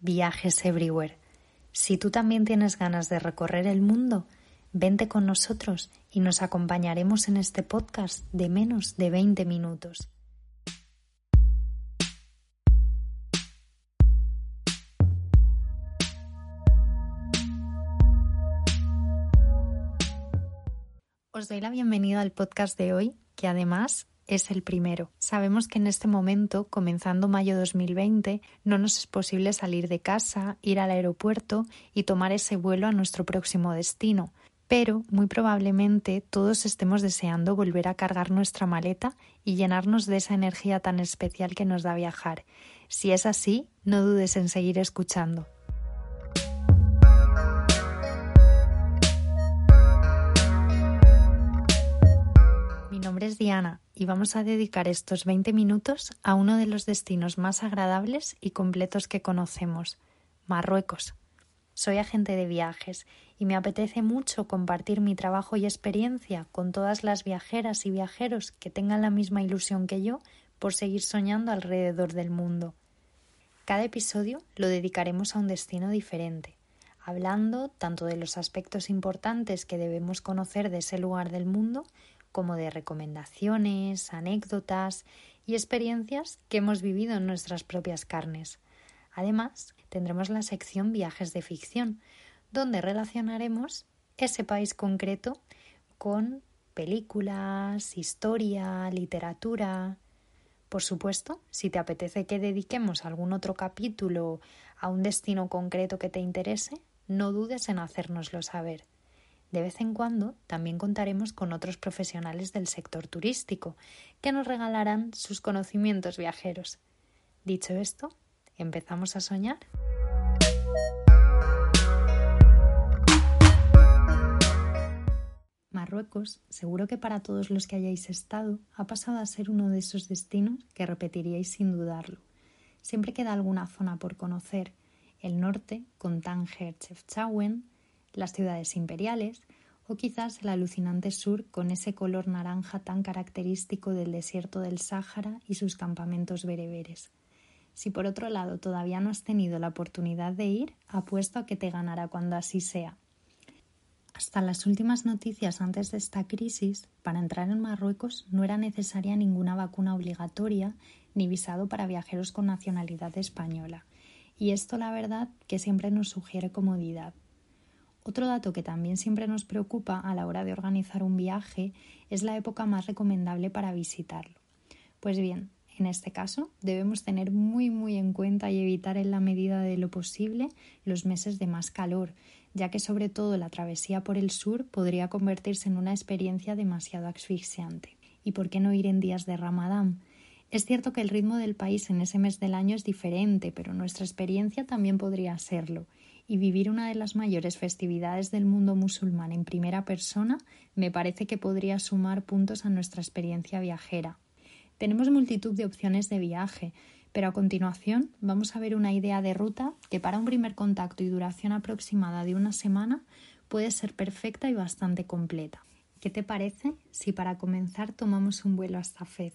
Viajes Everywhere. Si tú también tienes ganas de recorrer el mundo, vente con nosotros y nos acompañaremos en este podcast de menos de 20 minutos. Os doy la bienvenida al podcast de hoy, que además es el primero. Sabemos que en este momento, comenzando mayo 2020, no nos es posible salir de casa, ir al aeropuerto y tomar ese vuelo a nuestro próximo destino. Pero muy probablemente todos estemos deseando volver a cargar nuestra maleta y llenarnos de esa energía tan especial que nos da viajar. Si es así, no dudes en seguir escuchando. Es Diana y vamos a dedicar estos 20 minutos a uno de los destinos más agradables y completos que conocemos, Marruecos. Soy agente de viajes y me apetece mucho compartir mi trabajo y experiencia con todas las viajeras y viajeros que tengan la misma ilusión que yo por seguir soñando alrededor del mundo. Cada episodio lo dedicaremos a un destino diferente, hablando tanto de los aspectos importantes que debemos conocer de ese lugar del mundo como de recomendaciones, anécdotas y experiencias que hemos vivido en nuestras propias carnes. Además, tendremos la sección Viajes de ficción, donde relacionaremos ese país concreto con películas, historia, literatura. Por supuesto, si te apetece que dediquemos algún otro capítulo a un destino concreto que te interese, no dudes en hacérnoslo saber. De vez en cuando también contaremos con otros profesionales del sector turístico que nos regalarán sus conocimientos viajeros. Dicho esto, ¿empezamos a soñar? Marruecos, seguro que para todos los que hayáis estado, ha pasado a ser uno de esos destinos que repetiríais sin dudarlo. Siempre queda alguna zona por conocer. El norte, con Tánger, Chefchaouen, las ciudades imperiales, o quizás el alucinante sur con ese color naranja tan característico del desierto del Sáhara y sus campamentos bereberes. Si por otro lado todavía no has tenido la oportunidad de ir, apuesto a que te ganará cuando así sea. Hasta las últimas noticias antes de esta crisis, para entrar en Marruecos no era necesaria ninguna vacuna obligatoria ni visado para viajeros con nacionalidad española. Y esto la verdad que siempre nos sugiere comodidad, otro dato que también siempre nos preocupa a la hora de organizar un viaje es la época más recomendable para visitarlo. Pues bien, en este caso debemos tener muy muy en cuenta y evitar en la medida de lo posible los meses de más calor, ya que sobre todo la travesía por el sur podría convertirse en una experiencia demasiado asfixiante. ¿Y por qué no ir en días de Ramadán? Es cierto que el ritmo del país en ese mes del año es diferente, pero nuestra experiencia también podría serlo y vivir una de las mayores festividades del mundo musulmán en primera persona me parece que podría sumar puntos a nuestra experiencia viajera. Tenemos multitud de opciones de viaje, pero a continuación vamos a ver una idea de ruta que para un primer contacto y duración aproximada de una semana puede ser perfecta y bastante completa. ¿Qué te parece si para comenzar tomamos un vuelo hasta Fez?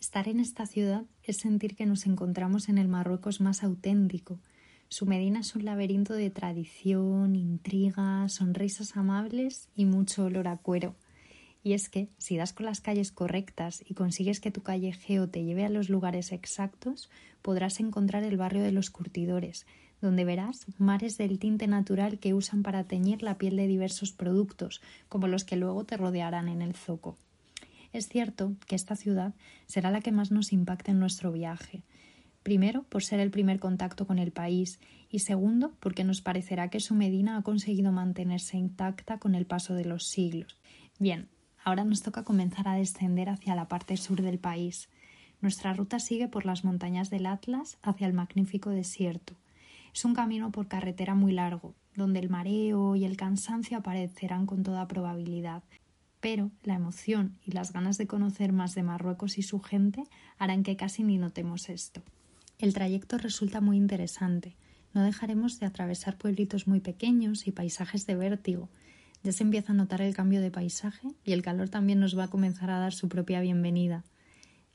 Estar en esta ciudad es sentir que nos encontramos en el Marruecos más auténtico, su Medina es un laberinto de tradición, intriga, sonrisas amables y mucho olor a cuero. Y es que, si das con las calles correctas y consigues que tu callejeo te lleve a los lugares exactos, podrás encontrar el barrio de los curtidores, donde verás mares del tinte natural que usan para teñir la piel de diversos productos, como los que luego te rodearán en el zoco. Es cierto que esta ciudad será la que más nos impacte en nuestro viaje. Primero, por ser el primer contacto con el país y segundo, porque nos parecerá que su Medina ha conseguido mantenerse intacta con el paso de los siglos. Bien, ahora nos toca comenzar a descender hacia la parte sur del país. Nuestra ruta sigue por las montañas del Atlas hacia el magnífico desierto. Es un camino por carretera muy largo, donde el mareo y el cansancio aparecerán con toda probabilidad, pero la emoción y las ganas de conocer más de Marruecos y su gente harán que casi ni notemos esto. El trayecto resulta muy interesante. No dejaremos de atravesar pueblitos muy pequeños y paisajes de vértigo. Ya se empieza a notar el cambio de paisaje y el calor también nos va a comenzar a dar su propia bienvenida.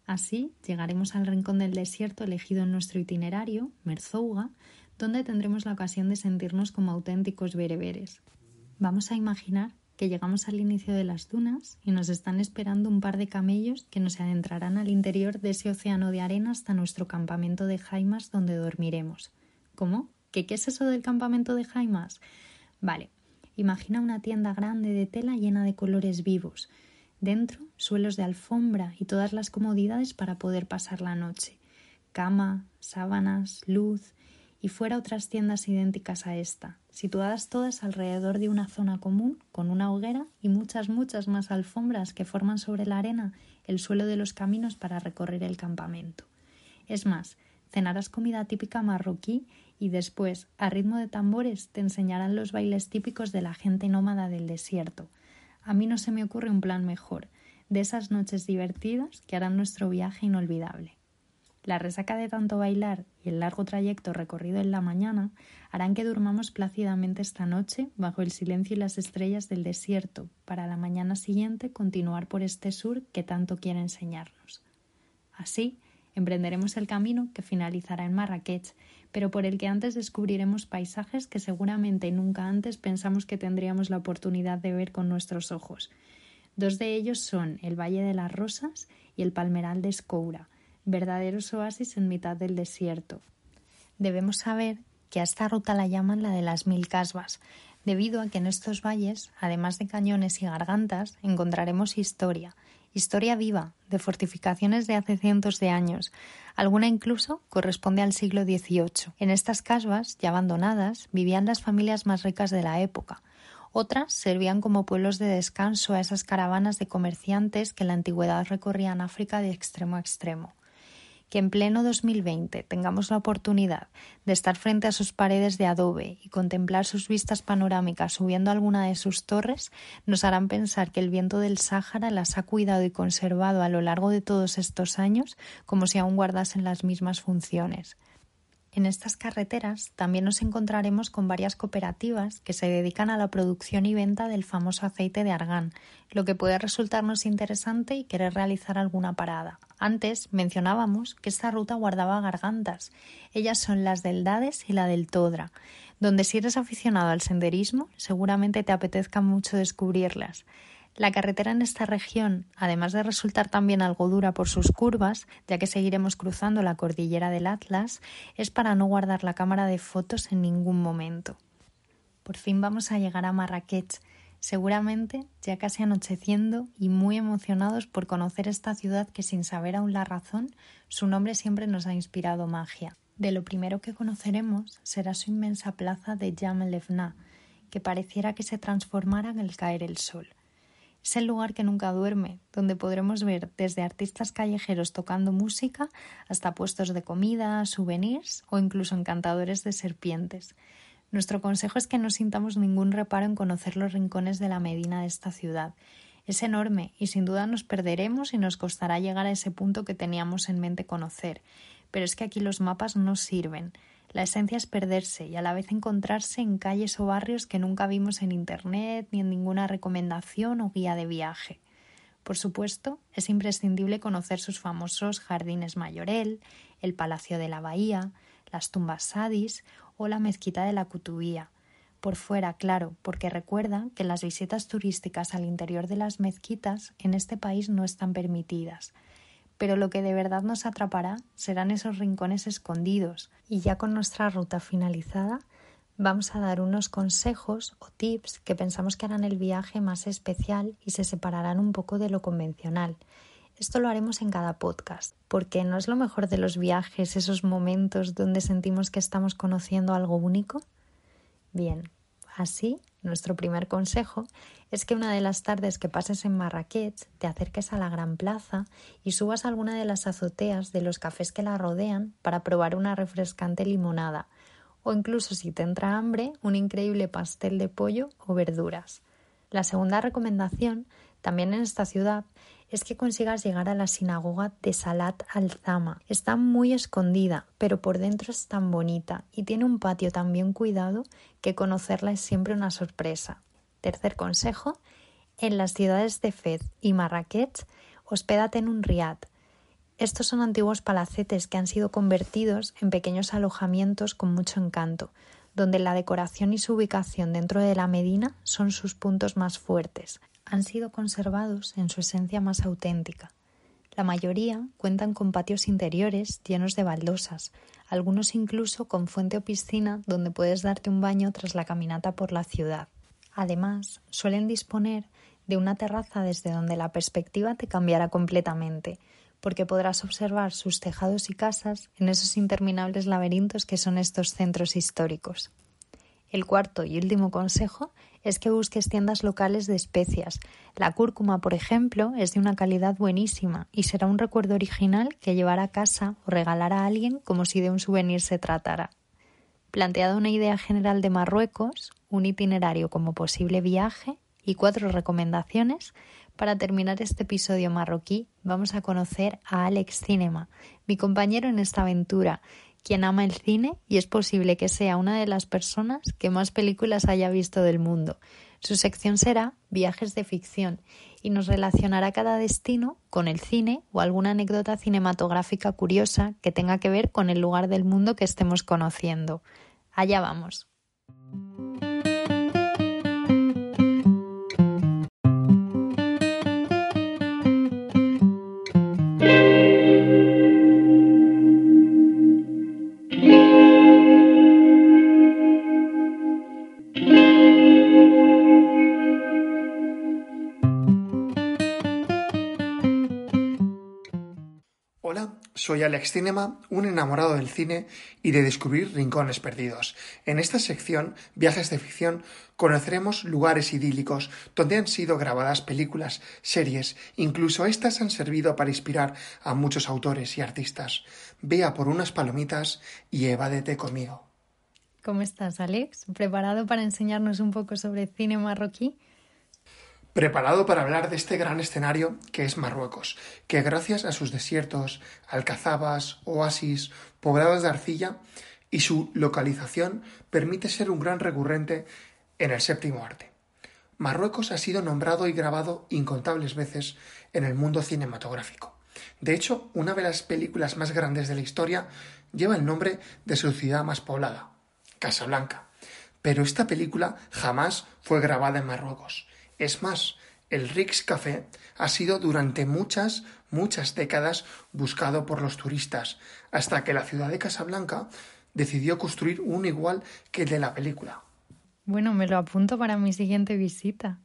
Así llegaremos al rincón del desierto elegido en nuestro itinerario, Merzouga, donde tendremos la ocasión de sentirnos como auténticos bereberes. Vamos a imaginar que llegamos al inicio de las dunas y nos están esperando un par de camellos que nos adentrarán al interior de ese océano de arena hasta nuestro campamento de Jaimas donde dormiremos. ¿Cómo? ¿Qué, es eso del campamento de Jaimas? Vale, imagina una tienda grande de tela llena de colores vivos. Dentro, suelos de alfombra y todas las comodidades para poder pasar la noche. Cama, sábanas, luz, y fuera otras tiendas idénticas a esta, situadas todas alrededor de una zona común, con una hoguera y muchas, muchas más alfombras que forman sobre la arena el suelo de los caminos para recorrer el campamento. Es más, cenarás comida típica marroquí y después, a ritmo de tambores, te enseñarán los bailes típicos de la gente nómada del desierto. A mí no se me ocurre un plan mejor, de esas noches divertidas que harán nuestro viaje inolvidable. La resaca de tanto bailar y el largo trayecto recorrido en la mañana harán que durmamos plácidamente esta noche bajo el silencio y las estrellas del desierto, para la mañana siguiente continuar por este sur que tanto quiere enseñarnos. Así, emprenderemos el camino que finalizará en Marrakech, pero por el que antes descubriremos paisajes que seguramente nunca antes pensamos que tendríamos la oportunidad de ver con nuestros ojos. Dos de ellos son el Valle de las Rosas y el Palmeral de Escoura, verdaderos oasis en mitad del desierto. Debemos saber que a esta ruta la llaman la de las mil casbas, debido a que en estos valles, además de cañones y gargantas, encontraremos historia, historia viva, de fortificaciones de hace cientos de años, alguna incluso corresponde al siglo XVIII. En estas casbas, ya abandonadas, vivían las familias más ricas de la época, otras servían como pueblos de descanso a esas caravanas de comerciantes que en la antigüedad recorrían África de extremo a extremo que en pleno 2020 tengamos la oportunidad de estar frente a sus paredes de adobe y contemplar sus vistas panorámicas subiendo alguna de sus torres, nos harán pensar que el viento del Sáhara las ha cuidado y conservado a lo largo de todos estos años como si aún guardasen las mismas funciones. En estas carreteras también nos encontraremos con varias cooperativas que se dedican a la producción y venta del famoso aceite de argán, lo que puede resultarnos interesante y querer realizar alguna parada. Antes mencionábamos que esta ruta guardaba gargantas. Ellas son las del Dades y la del Todra, donde si eres aficionado al senderismo seguramente te apetezca mucho descubrirlas. La carretera en esta región, además de resultar también algo dura por sus curvas, ya que seguiremos cruzando la cordillera del Atlas, es para no guardar la cámara de fotos en ningún momento. Por fin vamos a llegar a Marrakech, seguramente ya casi anocheciendo y muy emocionados por conocer esta ciudad que sin saber aún la razón, su nombre siempre nos ha inspirado magia. De lo primero que conoceremos será su inmensa plaza de Jam que pareciera que se transformara al caer el sol. Es el lugar que nunca duerme, donde podremos ver desde artistas callejeros tocando música hasta puestos de comida, souvenirs o incluso encantadores de serpientes. Nuestro consejo es que no sintamos ningún reparo en conocer los rincones de la Medina de esta ciudad. Es enorme y sin duda nos perderemos y nos costará llegar a ese punto que teníamos en mente conocer. Pero es que aquí los mapas no sirven. La esencia es perderse y a la vez encontrarse en calles o barrios que nunca vimos en Internet ni en ninguna recomendación o guía de viaje. Por supuesto, es imprescindible conocer sus famosos jardines Mayorel, el Palacio de la Bahía, las tumbas Sadis o la mezquita de la Cutubía. Por fuera, claro, porque recuerda que las visitas turísticas al interior de las mezquitas en este país no están permitidas pero lo que de verdad nos atrapará serán esos rincones escondidos. Y ya con nuestra ruta finalizada, vamos a dar unos consejos o tips que pensamos que harán el viaje más especial y se separarán un poco de lo convencional. Esto lo haremos en cada podcast, porque no es lo mejor de los viajes esos momentos donde sentimos que estamos conociendo algo único. Bien, así, nuestro primer consejo es que una de las tardes que pases en Marrakech te acerques a la gran plaza y subas a alguna de las azoteas de los cafés que la rodean para probar una refrescante limonada o incluso si te entra hambre, un increíble pastel de pollo o verduras. La segunda recomendación, también en esta ciudad, es que consigas llegar a la sinagoga de Salat al-Zama. Está muy escondida, pero por dentro es tan bonita y tiene un patio tan bien cuidado que conocerla es siempre una sorpresa. Tercer consejo, en las ciudades de Fez y Marrakech, hospédate en un riad, estos son antiguos palacetes que han sido convertidos en pequeños alojamientos con mucho encanto, donde la decoración y su ubicación dentro de la Medina son sus puntos más fuertes. Han sido conservados en su esencia más auténtica. La mayoría cuentan con patios interiores llenos de baldosas, algunos incluso con fuente o piscina donde puedes darte un baño tras la caminata por la ciudad. Además, suelen disponer de una terraza desde donde la perspectiva te cambiará completamente, porque podrás observar sus tejados y casas en esos interminables laberintos que son estos centros históricos. El cuarto y último consejo es que busques tiendas locales de especias. La cúrcuma, por ejemplo, es de una calidad buenísima y será un recuerdo original que llevar a casa o regalar a alguien como si de un souvenir se tratara. Planteada una idea general de Marruecos, un itinerario como posible viaje y cuatro recomendaciones, para terminar este episodio marroquí, vamos a conocer a Alex Cinema, mi compañero en esta aventura, quien ama el cine y es posible que sea una de las personas que más películas haya visto del mundo. Su sección será Viajes de ficción y nos relacionará cada destino con el cine o alguna anécdota cinematográfica curiosa que tenga que ver con el lugar del mundo que estemos conociendo. Allá vamos. Soy Alex Cinema, un enamorado del cine y de descubrir rincones perdidos. En esta sección, Viajes de Ficción, conoceremos lugares idílicos donde han sido grabadas películas, series, incluso estas han servido para inspirar a muchos autores y artistas. Vea por unas palomitas y evádete conmigo. ¿Cómo estás, Alex? ¿Preparado para enseñarnos un poco sobre cine marroquí? Preparado para hablar de este gran escenario que es Marruecos, que gracias a sus desiertos, alcazabas, oasis, poblados de arcilla y su localización permite ser un gran recurrente en el séptimo arte. Marruecos ha sido nombrado y grabado incontables veces en el mundo cinematográfico. De hecho, una de las películas más grandes de la historia lleva el nombre de su ciudad más poblada, Casablanca. Pero esta película jamás fue grabada en Marruecos. Es más, el Rix Café ha sido durante muchas, muchas décadas buscado por los turistas, hasta que la ciudad de Casablanca decidió construir un igual que el de la película. Bueno, me lo apunto para mi siguiente visita.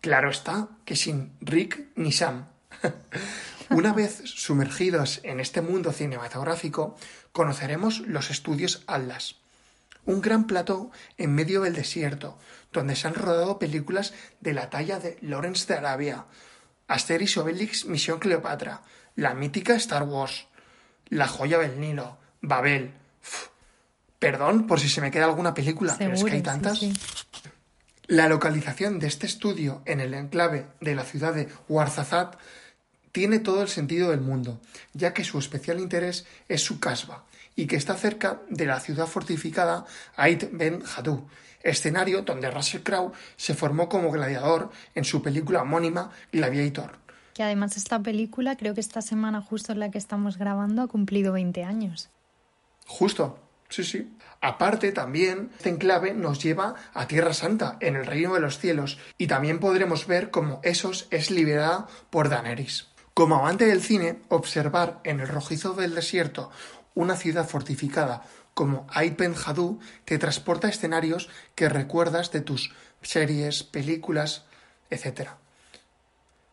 Claro está que sin Rick ni Sam. Una vez sumergidos en este mundo cinematográfico, conoceremos los estudios Atlas, un gran plató en medio del desierto, donde se han rodado películas de la talla de Lawrence de Arabia, Asterix Obelix Misión Cleopatra, la mítica Star Wars, La joya del Nilo, Babel. Perdón por si se me queda alguna película, pero es que hay tantas. La localización de este estudio en el enclave de la ciudad de Ouarzazate tiene todo el sentido del mundo, ya que su especial interés es su casba, y que está cerca de la ciudad fortificada Ait Ben Hadou, escenario donde Russell Crowe se formó como gladiador en su película homónima Gladiator. Que además esta película, creo que esta semana justo en la que estamos grabando, ha cumplido 20 años. Justo, sí, sí. Aparte también, este enclave nos lleva a Tierra Santa, en el Reino de los Cielos, y también podremos ver cómo Esos es liberada por Daenerys. Como amante del cine, observar en el rojizo del desierto una ciudad fortificada como Aipen Jadú te transporta a escenarios que recuerdas de tus series, películas, etc.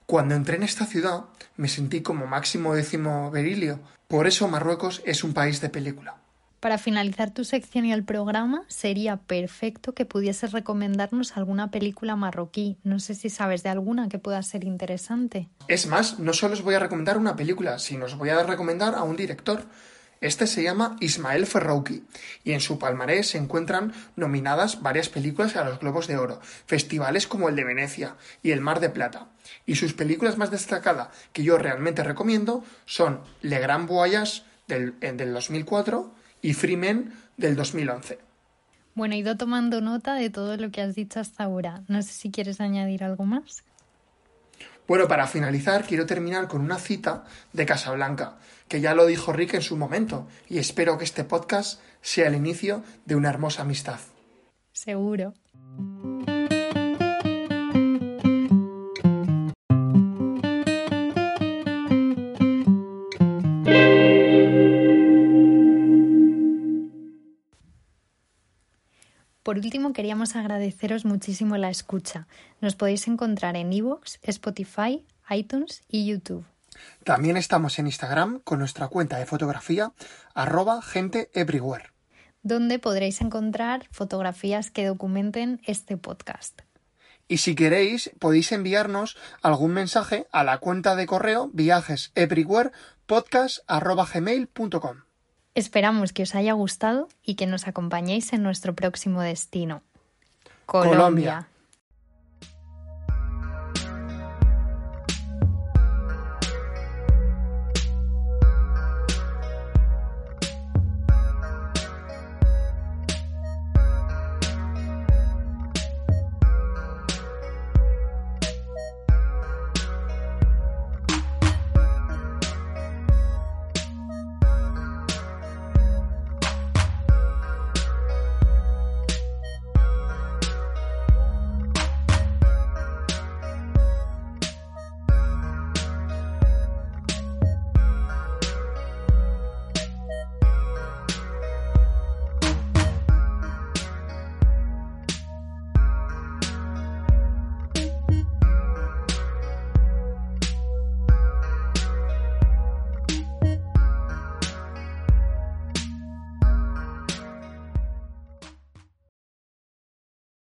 Cuando entré en esta ciudad me sentí como máximo décimo berilio. Por eso Marruecos es un país de película. Para finalizar tu sección y el programa, sería perfecto que pudieses recomendarnos alguna película marroquí. No sé si sabes de alguna que pueda ser interesante. Es más, no solo os voy a recomendar una película, sino os voy a recomendar a un director. Este se llama Ismael Ferrouki y en su palmarés se encuentran nominadas varias películas a los Globos de Oro, festivales como el de Venecia y el Mar de Plata. Y sus películas más destacadas que yo realmente recomiendo son Le Grand Voyage del, del 2004 y Freeman del 2011. Bueno, he ido tomando nota de todo lo que has dicho hasta ahora. No sé si quieres añadir algo más. Bueno, para finalizar, quiero terminar con una cita de Casablanca, que ya lo dijo Rick en su momento, y espero que este podcast sea el inicio de una hermosa amistad. Seguro. Por último, queríamos agradeceros muchísimo la escucha. Nos podéis encontrar en iVoox, Spotify, iTunes y YouTube. También estamos en Instagram con nuestra cuenta de fotografía arroba gente everywhere. Donde podréis encontrar fotografías que documenten este podcast. Y si queréis, podéis enviarnos algún mensaje a la cuenta de correo viajeseverywherepodcast.gmail.com Esperamos que os haya gustado y que nos acompañéis en nuestro próximo destino. Colombia.